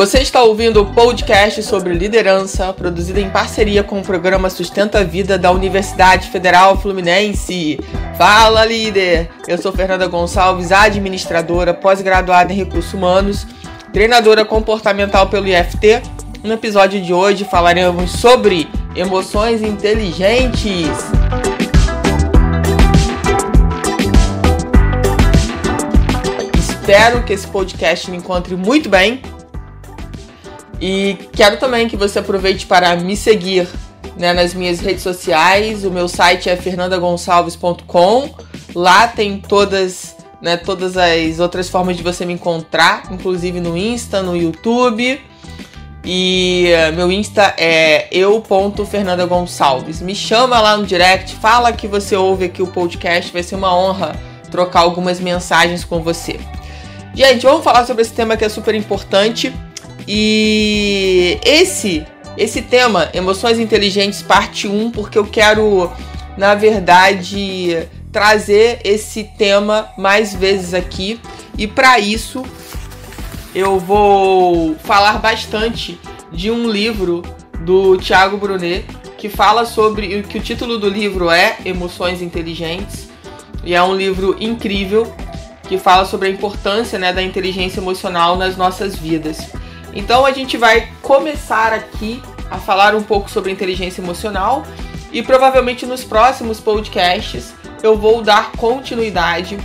Você está ouvindo o podcast sobre liderança, produzido em parceria com o programa Sustenta a Vida da Universidade Federal Fluminense. Fala, líder! Eu sou Fernanda Gonçalves, administradora, pós-graduada em recursos humanos, treinadora comportamental pelo IFT. No episódio de hoje falaremos sobre emoções inteligentes. Espero que esse podcast me encontre muito bem e quero também que você aproveite para me seguir né, nas minhas redes sociais. O meu site é fernandagonçalves.com. Lá tem todas, né, todas as outras formas de você me encontrar, inclusive no Insta, no YouTube. E uh, meu Insta é eu.fernandagonçalves. Me chama lá no direct, fala que você ouve aqui o podcast, vai ser uma honra trocar algumas mensagens com você. Gente, vamos falar sobre esse tema que é super importante e esse esse tema, Emoções Inteligentes, parte 1, porque eu quero, na verdade, trazer esse tema mais vezes aqui. E para isso, eu vou falar bastante de um livro do Thiago Brunet, que fala sobre que o título do livro é Emoções Inteligentes. E é um livro incrível que fala sobre a importância né, da inteligência emocional nas nossas vidas. Então a gente vai começar aqui a falar um pouco sobre inteligência emocional e provavelmente nos próximos podcasts eu vou dar continuidade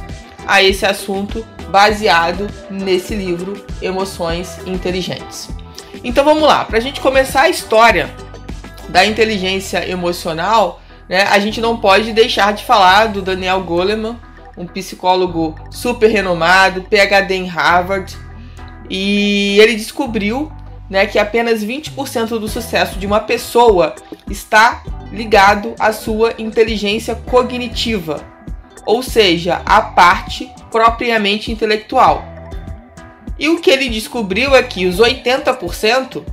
a esse assunto baseado nesse livro Emoções Inteligentes. Então vamos lá, para a gente começar a história da inteligência emocional, né, a gente não pode deixar de falar do Daniel Goleman, um psicólogo super renomado, PhD em Harvard, e ele descobriu né, que apenas 20% do sucesso de uma pessoa está ligado à sua inteligência cognitiva, ou seja, a parte propriamente intelectual. E o que ele descobriu é que os 80%,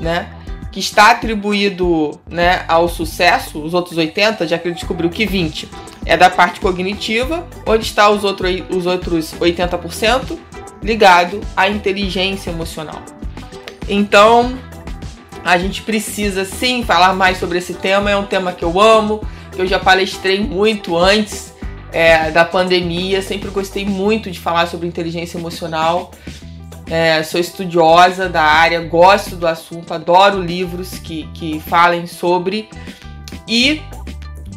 né, que está atribuído né, ao sucesso, os outros 80, já que ele descobriu que 20 é da parte cognitiva, onde está os, outro, os outros 80%, ligado à inteligência emocional. Então, a gente precisa sim falar mais sobre esse tema. É um tema que eu amo, que eu já palestrei muito antes é, da pandemia. Sempre gostei muito de falar sobre inteligência emocional. É, sou estudiosa da área, gosto do assunto, adoro livros que, que falem sobre. E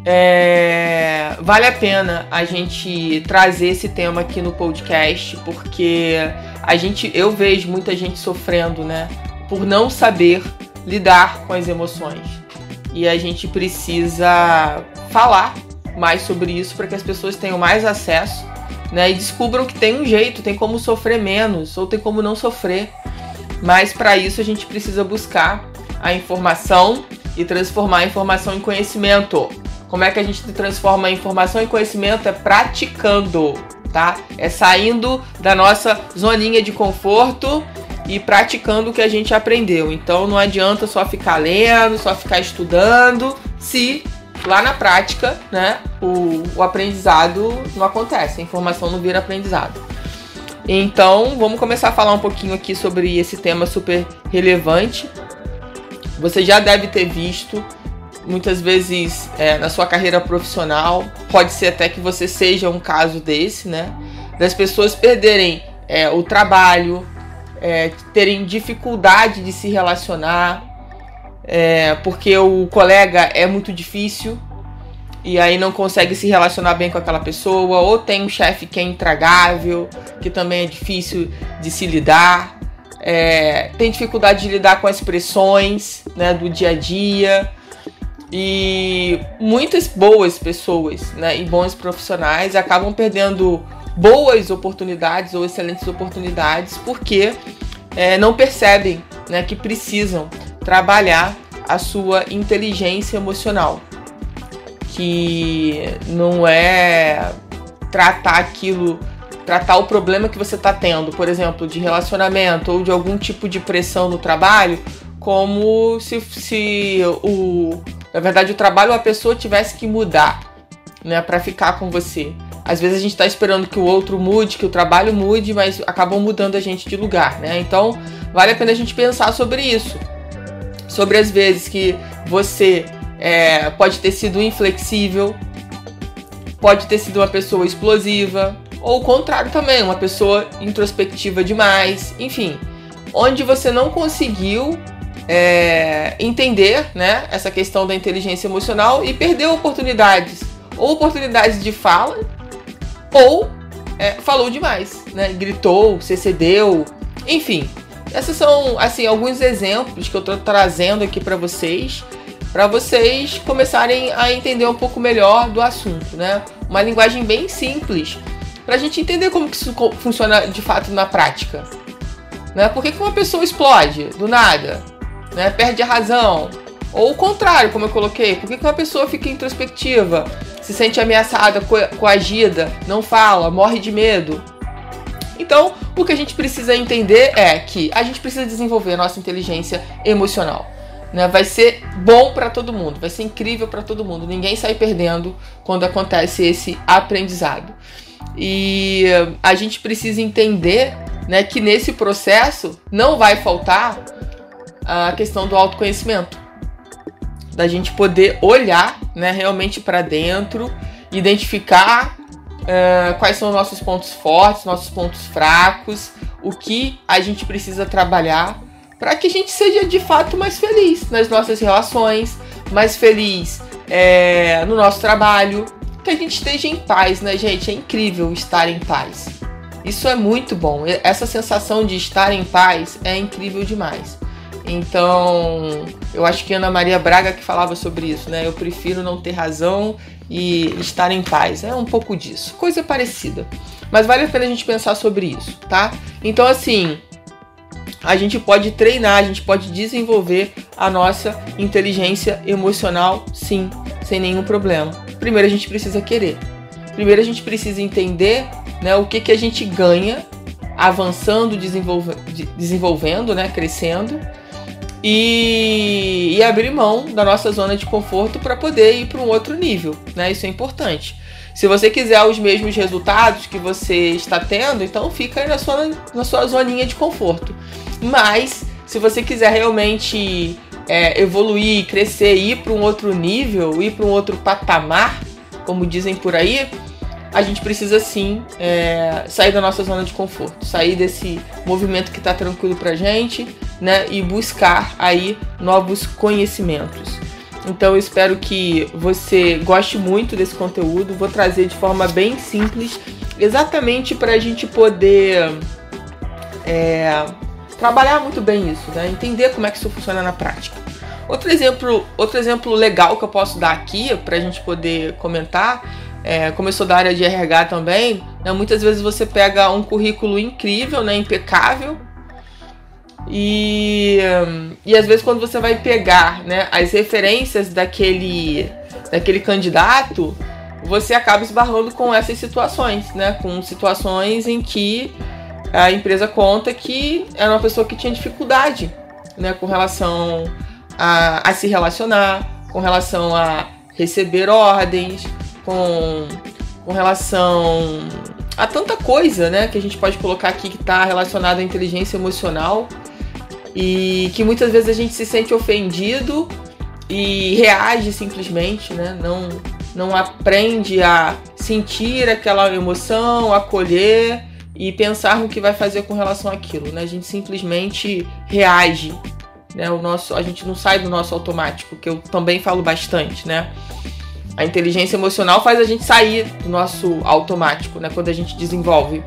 é, vale a pena a gente trazer esse tema aqui no podcast, porque a gente, eu vejo muita gente sofrendo, né, por não saber lidar com as emoções. E a gente precisa falar mais sobre isso para que as pessoas tenham mais acesso, né, e descubram que tem um jeito, tem como sofrer menos ou tem como não sofrer. Mas para isso a gente precisa buscar a informação e transformar a informação em conhecimento. Como é que a gente transforma informação em conhecimento? É praticando, tá? É saindo da nossa zoninha de conforto e praticando o que a gente aprendeu. Então não adianta só ficar lendo, só ficar estudando, se lá na prática, né, o, o aprendizado não acontece, a informação não vira aprendizado. Então, vamos começar a falar um pouquinho aqui sobre esse tema super relevante. Você já deve ter visto muitas vezes é, na sua carreira profissional, pode ser até que você seja um caso desse, né? Das pessoas perderem é, o trabalho, é, terem dificuldade de se relacionar, é, porque o colega é muito difícil e aí não consegue se relacionar bem com aquela pessoa, ou tem um chefe que é intragável, que também é difícil de se lidar. É, tem dificuldade de lidar com as pressões né, do dia a dia. E muitas boas pessoas né, e bons profissionais acabam perdendo boas oportunidades ou excelentes oportunidades porque é, não percebem né, que precisam trabalhar a sua inteligência emocional. Que não é tratar aquilo, tratar o problema que você está tendo, por exemplo, de relacionamento ou de algum tipo de pressão no trabalho, como se, se o, na verdade, o trabalho a pessoa tivesse que mudar, né, para ficar com você. Às vezes a gente está esperando que o outro mude, que o trabalho mude, mas acabam mudando a gente de lugar, né? Então, vale a pena a gente pensar sobre isso. Sobre as vezes que você é, pode ter sido inflexível, pode ter sido uma pessoa explosiva, ou o contrário também, uma pessoa introspectiva demais, enfim, onde você não conseguiu é, entender né, essa questão da inteligência emocional e perdeu oportunidades, ou oportunidades de fala, ou é, falou demais, né, gritou, se cedeu, enfim. Esses são assim alguns exemplos que eu estou trazendo aqui para vocês, para vocês começarem a entender um pouco melhor do assunto, né? Uma linguagem bem simples para a gente entender como que isso funciona de fato na prática. Né? Por que, que uma pessoa explode do nada? Né? Perde a razão? Ou o contrário, como eu coloquei, por que, uma pessoa fica introspectiva, se sente ameaçada, co coagida, não fala, morre de medo? Então, o que a gente precisa entender é que a gente precisa desenvolver a nossa inteligência emocional. Né? Vai ser bom para todo mundo, vai ser incrível para todo mundo. Ninguém sai perdendo quando acontece esse aprendizado. E a gente precisa entender né, que nesse processo não vai faltar a questão do autoconhecimento. Da gente poder olhar né, realmente para dentro, identificar uh, quais são os nossos pontos fortes, nossos pontos fracos, o que a gente precisa trabalhar para que a gente seja de fato mais feliz nas nossas relações, mais feliz é, no nosso trabalho, que a gente esteja em paz, né, gente? É incrível estar em paz. Isso é muito bom. Essa sensação de estar em paz é incrível demais. Então, eu acho que Ana Maria Braga que falava sobre isso, né? Eu prefiro não ter razão e estar em paz. É um pouco disso. Coisa parecida. Mas vale a pena a gente pensar sobre isso, tá? Então, assim, a gente pode treinar, a gente pode desenvolver a nossa inteligência emocional, sim, sem nenhum problema. Primeiro a gente precisa querer. Primeiro a gente precisa entender né, o que, que a gente ganha avançando, desenvolve, desenvolvendo, né, crescendo e, e, abrir mão da nossa zona de conforto para poder ir para um outro nível. Né? Isso é importante. Se você quiser os mesmos resultados que você está tendo, então fica na sua, na sua zoninha de conforto. Mas, se você quiser realmente é, evoluir, crescer, ir para um outro nível, ir para um outro patamar, como dizem por aí, a gente precisa sim é, sair da nossa zona de conforto, sair desse movimento que está tranquilo para gente, né, e buscar aí novos conhecimentos. Então eu espero que você goste muito desse conteúdo. Vou trazer de forma bem simples, exatamente para a gente poder é, trabalhar muito bem isso, né? entender como é que isso funciona na prática. Outro exemplo, outro exemplo legal que eu posso dar aqui para a gente poder comentar, é, como eu sou da área de RH também, né, muitas vezes você pega um currículo incrível, né, impecável, e, e às vezes quando você vai pegar né, as referências daquele, daquele candidato, você acaba esbarrando com essas situações, né? Com situações em que a empresa conta que era uma pessoa que tinha dificuldade né, com relação a, a se relacionar, com relação a receber ordens, com, com relação a tanta coisa né, que a gente pode colocar aqui que está relacionada à inteligência emocional e que muitas vezes a gente se sente ofendido e reage simplesmente, né? Não, não aprende a sentir aquela emoção, acolher e pensar no que vai fazer com relação àquilo, né? A gente simplesmente reage, né? O nosso, a gente não sai do nosso automático, que eu também falo bastante, né? A inteligência emocional faz a gente sair do nosso automático, né? Quando a gente desenvolve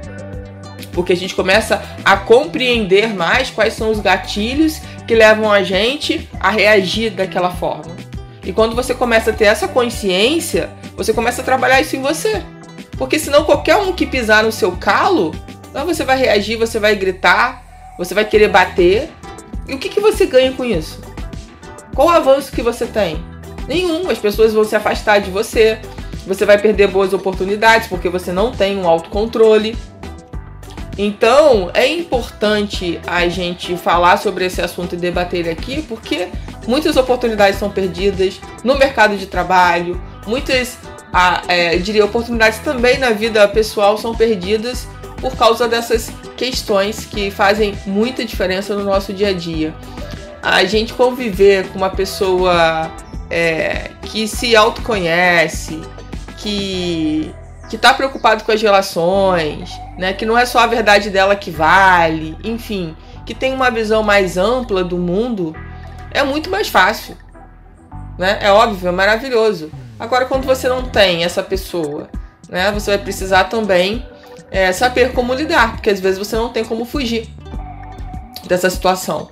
porque a gente começa a compreender mais quais são os gatilhos que levam a gente a reagir daquela forma. E quando você começa a ter essa consciência, você começa a trabalhar isso em você. Porque senão qualquer um que pisar no seu calo, você vai reagir, você vai gritar, você vai querer bater. E o que, que você ganha com isso? Qual o avanço que você tem? Nenhum. As pessoas vão se afastar de você. Você vai perder boas oportunidades porque você não tem um autocontrole. Então, é importante a gente falar sobre esse assunto e debater aqui, porque muitas oportunidades são perdidas no mercado de trabalho, muitas a, é, diria, oportunidades também na vida pessoal são perdidas por causa dessas questões que fazem muita diferença no nosso dia a dia. A gente conviver com uma pessoa é, que se autoconhece, que que está preocupado com as relações, né? Que não é só a verdade dela que vale, enfim, que tem uma visão mais ampla do mundo, é muito mais fácil, né? É óbvio, é maravilhoso. Agora, quando você não tem essa pessoa, né? Você vai precisar também é, saber como lidar, porque às vezes você não tem como fugir dessa situação.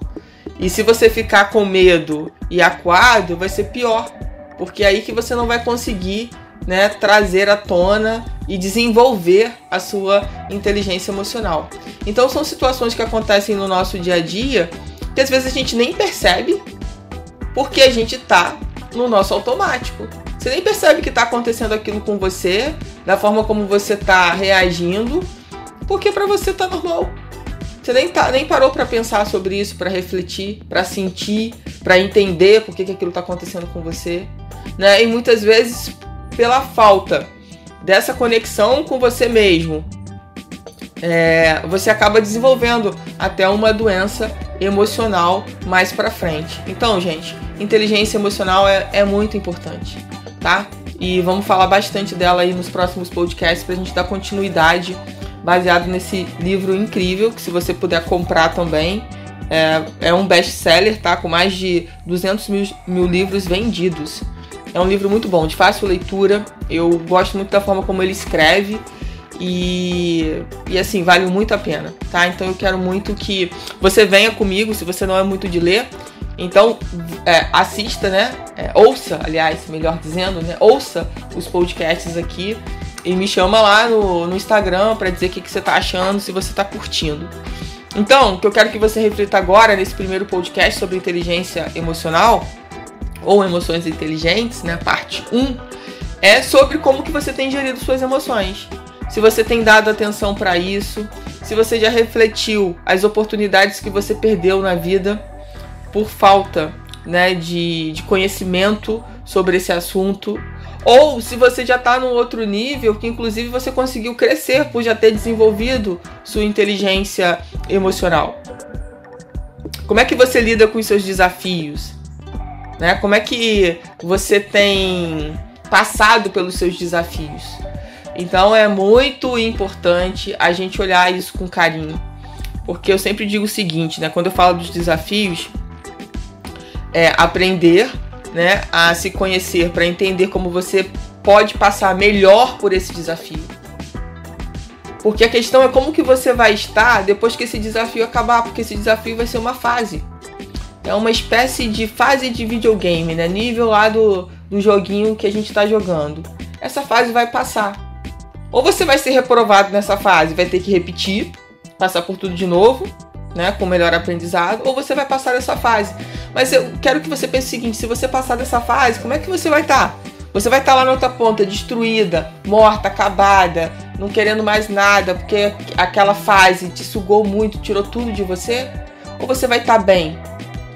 E se você ficar com medo e acuado, vai ser pior, porque é aí que você não vai conseguir né, trazer à tona e desenvolver a sua inteligência emocional. Então são situações que acontecem no nosso dia a dia que às vezes a gente nem percebe porque a gente tá no nosso automático. Você nem percebe que está acontecendo aquilo com você, da forma como você está reagindo, porque para você tá normal. Você nem, tá, nem parou para pensar sobre isso, para refletir, para sentir, para entender por que, que aquilo está acontecendo com você. Né? E muitas vezes pela falta dessa conexão com você mesmo, é, você acaba desenvolvendo até uma doença emocional mais para frente. Então, gente, inteligência emocional é, é muito importante tá? E vamos falar bastante dela aí nos próximos podcasts pra gente dar continuidade baseado nesse livro incrível, que se você puder comprar também, é, é um best-seller, tá? Com mais de 200 mil, mil livros vendidos. É um livro muito bom, de fácil leitura. Eu gosto muito da forma como ele escreve e, e assim, vale muito a pena, tá? Então eu quero muito que você venha comigo, se você não é muito de ler, então, é, assista, né? É, ouça, aliás, melhor dizendo, né? Ouça os podcasts aqui e me chama lá no, no Instagram para dizer o que, que você tá achando, se você tá curtindo. Então, o que eu quero que você reflita agora nesse primeiro podcast sobre inteligência emocional ou emoções inteligentes, né, parte 1, é sobre como que você tem gerido suas emoções. Se você tem dado atenção para isso, se você já refletiu as oportunidades que você perdeu na vida por falta né, de, de conhecimento sobre esse assunto, ou se você já está num outro nível que inclusive você conseguiu crescer por já ter desenvolvido sua inteligência emocional. Como é que você lida com os seus desafios? Né? Como é que você tem passado pelos seus desafios? Então é muito importante a gente olhar isso com carinho. Porque eu sempre digo o seguinte, né? Quando eu falo dos desafios, é, aprender né, a se conhecer, para entender como você pode passar melhor por esse desafio. Porque a questão é como que você vai estar depois que esse desafio acabar, porque esse desafio vai ser uma fase. É uma espécie de fase de videogame, né? Nível lá do, do joguinho que a gente está jogando. Essa fase vai passar. Ou você vai ser reprovado nessa fase, vai ter que repetir, passar por tudo de novo, né, com melhor aprendizado, ou você vai passar essa fase. Mas eu quero que você pense o seguinte: se você passar dessa fase, como é que você vai estar? Tá? Você vai estar tá lá na outra ponta, destruída, morta, acabada, não querendo mais nada, porque aquela fase te sugou muito, tirou tudo de você? Ou você vai estar tá bem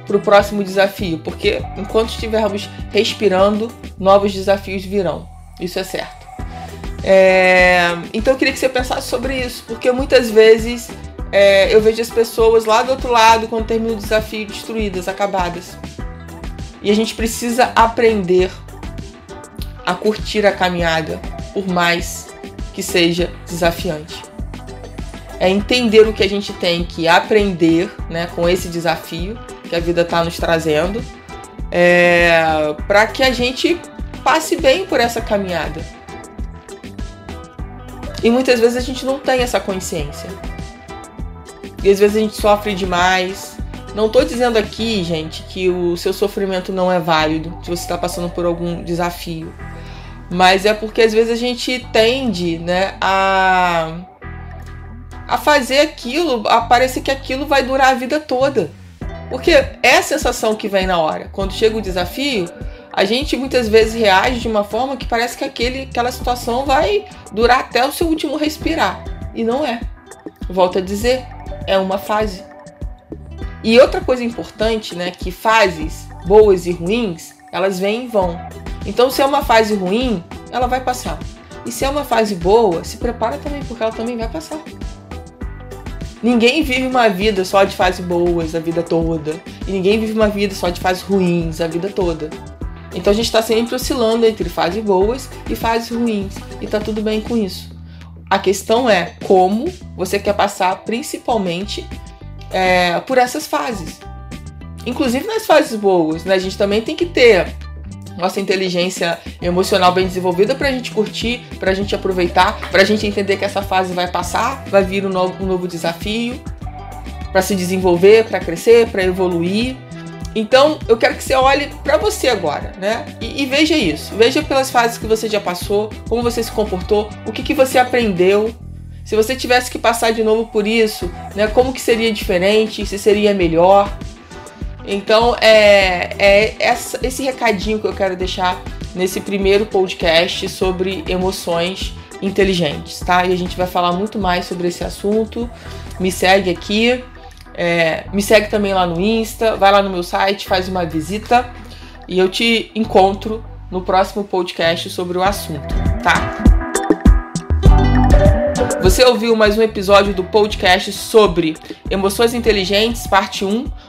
para o próximo desafio? Porque enquanto estivermos respirando, novos desafios virão. Isso é certo. É... Então eu queria que você pensasse sobre isso, porque muitas vezes é, eu vejo as pessoas lá do outro lado, quando termina o desafio, destruídas, acabadas. E a gente precisa aprender a curtir a caminhada, por mais que seja desafiante. É entender o que a gente tem que aprender né, com esse desafio que a vida está nos trazendo, é, para que a gente passe bem por essa caminhada. E muitas vezes a gente não tem essa consciência. E às vezes a gente sofre demais. Não tô dizendo aqui, gente, que o seu sofrimento não é válido se você está passando por algum desafio. Mas é porque às vezes a gente tende, né, a a fazer aquilo, a parecer que aquilo vai durar a vida toda. Porque é a sensação que vem na hora. Quando chega o desafio, a gente muitas vezes reage de uma forma que parece que aquele, aquela situação vai durar até o seu último respirar. E não é. Volto a dizer, é uma fase. E outra coisa importante, né, que fases boas e ruins, elas vêm e vão. Então, se é uma fase ruim, ela vai passar. E se é uma fase boa, se prepara também, porque ela também vai passar. Ninguém vive uma vida só de fases boas a vida toda. E ninguém vive uma vida só de fases ruins a vida toda. Então a gente está sempre oscilando entre fases boas e fases ruins. E tá tudo bem com isso. A questão é como você quer passar, principalmente é, por essas fases. Inclusive nas fases boas, né? A gente também tem que ter nossa inteligência emocional bem desenvolvida para a gente curtir, para a gente aproveitar, para a gente entender que essa fase vai passar, vai vir um novo, um novo desafio, para se desenvolver, para crescer, para evoluir. Então, eu quero que você olhe para você agora, né? E, e, veja isso. Veja pelas fases que você já passou, como você se comportou, o que, que você aprendeu. Se você tivesse que passar de novo por isso, né? Como que seria diferente? Se seria melhor? Então, é, é essa, esse recadinho que eu quero deixar nesse primeiro podcast sobre emoções inteligentes, tá? E a gente vai falar muito mais sobre esse assunto. Me segue aqui, é, me segue também lá no Insta, vai lá no meu site, faz uma visita e eu te encontro no próximo podcast sobre o assunto, tá? Você ouviu mais um episódio do podcast sobre Emoções Inteligentes, parte 1,